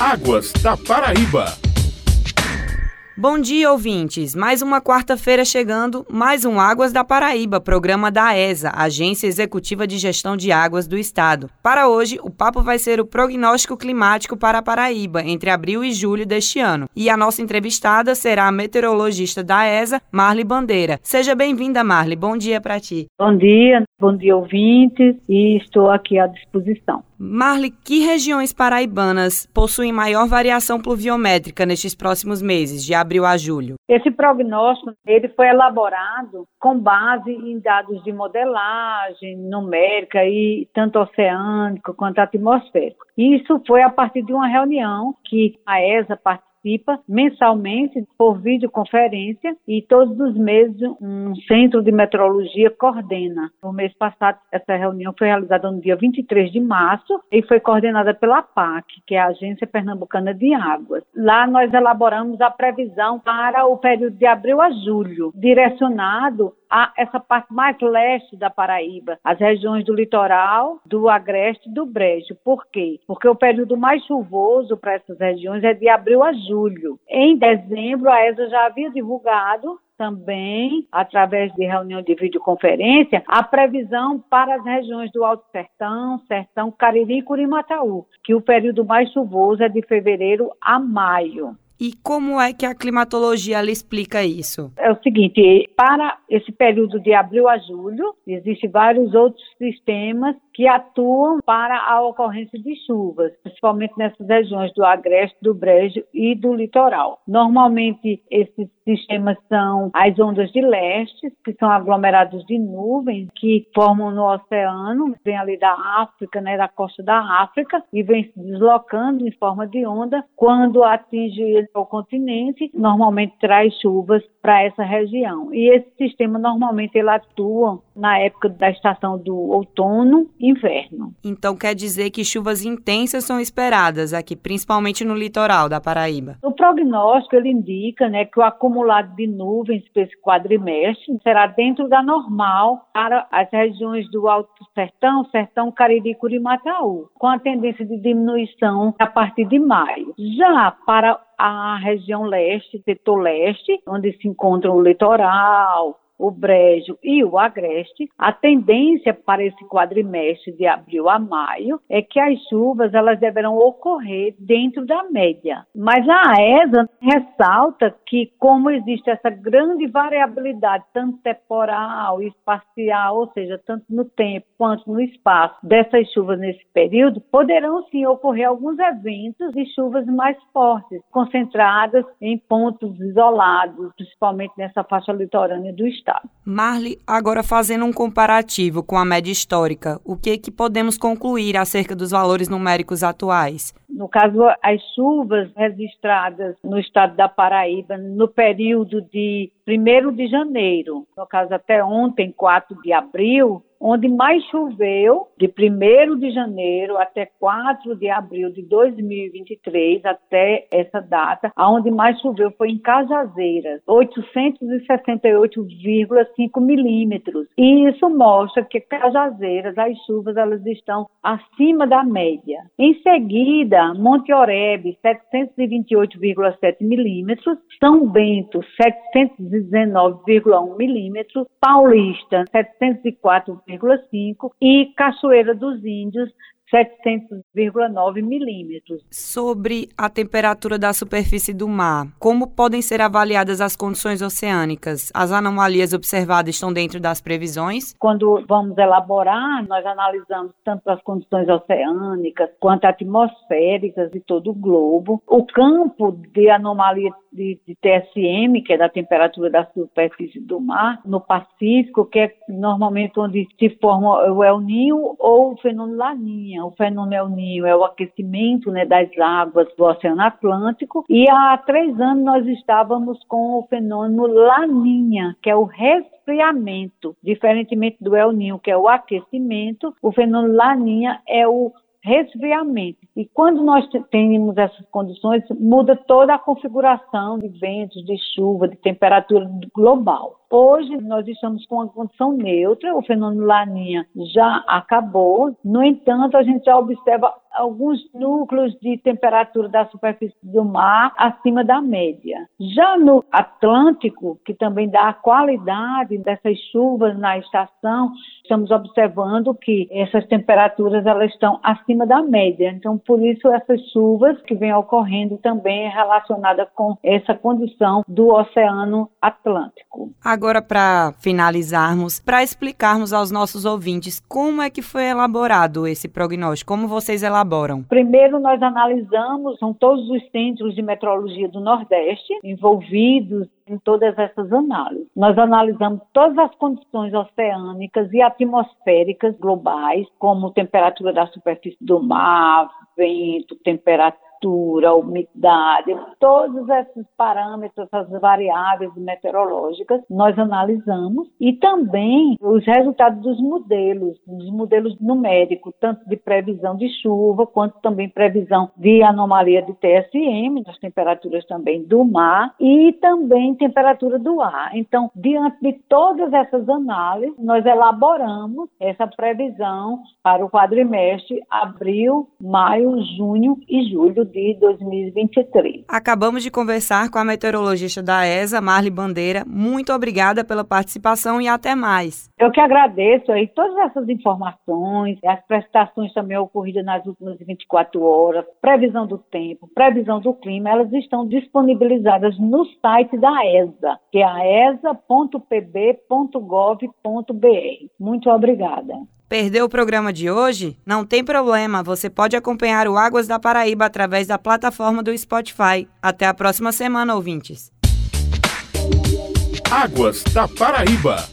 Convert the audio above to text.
Águas da Paraíba. Bom dia, ouvintes. Mais uma quarta-feira chegando, mais um Águas da Paraíba, programa da ESA, Agência Executiva de Gestão de Águas do Estado. Para hoje, o papo vai ser o prognóstico climático para a Paraíba, entre abril e julho deste ano. E a nossa entrevistada será a meteorologista da ESA, Marli Bandeira. Seja bem-vinda, Marli. Bom dia para ti. Bom dia, bom dia, ouvintes, e estou aqui à disposição. Marli, que regiões paraibanas possuem maior variação pluviométrica nestes próximos meses, de abril a julho? Esse prognóstico ele foi elaborado com base em dados de modelagem numérica e tanto oceânico quanto atmosférico. Isso foi a partir de uma reunião que a ESA participou participa mensalmente por videoconferência e todos os meses um centro de meteorologia coordena. No mês passado, essa reunião foi realizada no dia 23 de março e foi coordenada pela PAC, que é a Agência Pernambucana de Águas. Lá nós elaboramos a previsão para o período de abril a julho, direcionado a essa parte mais leste da Paraíba, as regiões do litoral, do agreste e do brejo. Por quê? Porque o período mais chuvoso para essas regiões é de abril a julho. Em dezembro, a ESA já havia divulgado também, através de reunião de videoconferência, a previsão para as regiões do Alto Sertão, Sertão, Cariri e Curimataú, que o período mais chuvoso é de fevereiro a maio. E como é que a climatologia explica isso? É o seguinte, para esse período de abril a julho, existem vários outros sistemas que atuam para a ocorrência de chuvas, principalmente nessas regiões do Agreste, do Brejo e do litoral. Normalmente, esses sistemas são as ondas de leste, que são aglomerados de nuvens que formam no oceano, vem ali da África, né, da costa da África, e vem se deslocando em forma de onda. Quando atinge o continente, normalmente traz chuvas para essa região. E esse sistema normalmente ele atua na época da estação do outono e inverno. Então quer dizer que chuvas intensas são esperadas aqui, principalmente no litoral da Paraíba. O prognóstico ele indica, né, que o acumulado de nuvens para esse quadrimestre será dentro da normal para as regiões do Alto Sertão, Sertão, Cariri, Curimataú, com a tendência de diminuição a partir de maio. Já para a região leste, setor leste, onde se encontra o litoral, o Brejo e o Agreste, a tendência para esse quadrimestre de abril a maio é que as chuvas elas deverão ocorrer dentro da média. Mas a ESA ressalta que como existe essa grande variabilidade tanto temporal, espacial, ou seja, tanto no tempo quanto no espaço dessas chuvas nesse período, poderão sim ocorrer alguns eventos de chuvas mais fortes, concentradas em pontos isolados, principalmente nessa faixa litorânea do estado estado. Marli, agora fazendo um comparativo com a média histórica, o que, que podemos concluir acerca dos valores numéricos atuais? No caso, as chuvas registradas no estado da Paraíba no período de 1 de janeiro, no caso até ontem, 4 de abril, onde mais choveu, de 1 de janeiro até 4 de abril de 2023, até essa data, aonde mais choveu foi em Cajazeiras, 868,5 milímetros. E isso mostra que Cajazeiras, as chuvas, elas estão acima da média. Em seguida, Monte Oreb, 728,7 milímetros, São Bento, 719,1 milímetros, Paulista, 704 7,5 e Cachoeira dos Índios 700,9 milímetros. Sobre a temperatura da superfície do mar, como podem ser avaliadas as condições oceânicas? As anomalias observadas estão dentro das previsões? Quando vamos elaborar, nós analisamos tanto as condições oceânicas quanto atmosféricas de todo o globo. O campo de anomalia de, de TSM, que é da temperatura da superfície do mar, no Pacífico, que é normalmente onde se forma o El Ninho ou o fenômeno Laninha o fenômeno El Ninho é o aquecimento né, das águas do Oceano Atlântico, e há três anos nós estávamos com o fenômeno Laninha, que é o resfriamento. Diferentemente do El Ninho, que é o aquecimento, o fenômeno Laninha é o resfriamento. E quando nós temos essas condições, muda toda a configuração de ventos, de chuva, de temperatura global. Hoje nós estamos com uma condição neutra, o fenômeno Laninha já acabou, no entanto, a gente já observa alguns núcleos de temperatura da superfície do mar acima da média. Já no Atlântico, que também dá a qualidade dessas chuvas na estação, estamos observando que essas temperaturas elas estão acima da média. Então, por isso essas chuvas que vêm ocorrendo também é relacionada com essa condição do Oceano Atlântico. Agora, para finalizarmos, para explicarmos aos nossos ouvintes como é que foi elaborado esse prognóstico, como vocês Primeiro, nós analisamos, são todos os centros de meteorologia do Nordeste envolvidos em todas essas análises. Nós analisamos todas as condições oceânicas e atmosféricas globais, como temperatura da superfície do mar, vento, temperatura temperatura, umidade, todos esses parâmetros, essas variáveis meteorológicas, nós analisamos e também os resultados dos modelos, dos modelos numéricos, tanto de previsão de chuva, quanto também previsão de anomalia de TSM, das temperaturas também do mar e também temperatura do ar. Então, diante de todas essas análises, nós elaboramos essa previsão para o quadrimestre abril, maio, junho e julho de 2023. Acabamos de conversar com a meteorologista da ESA, Marli Bandeira. Muito obrigada pela participação e até mais. Eu que agradeço aí todas essas informações, as prestações também ocorridas nas últimas 24 horas, previsão do tempo, previsão do clima, elas estão disponibilizadas no site da ESA, que é a esa.pb.gov.br. Muito obrigada. Perdeu o programa de hoje? Não tem problema, você pode acompanhar o Águas da Paraíba através da plataforma do Spotify. Até a próxima semana, ouvintes. Águas da Paraíba.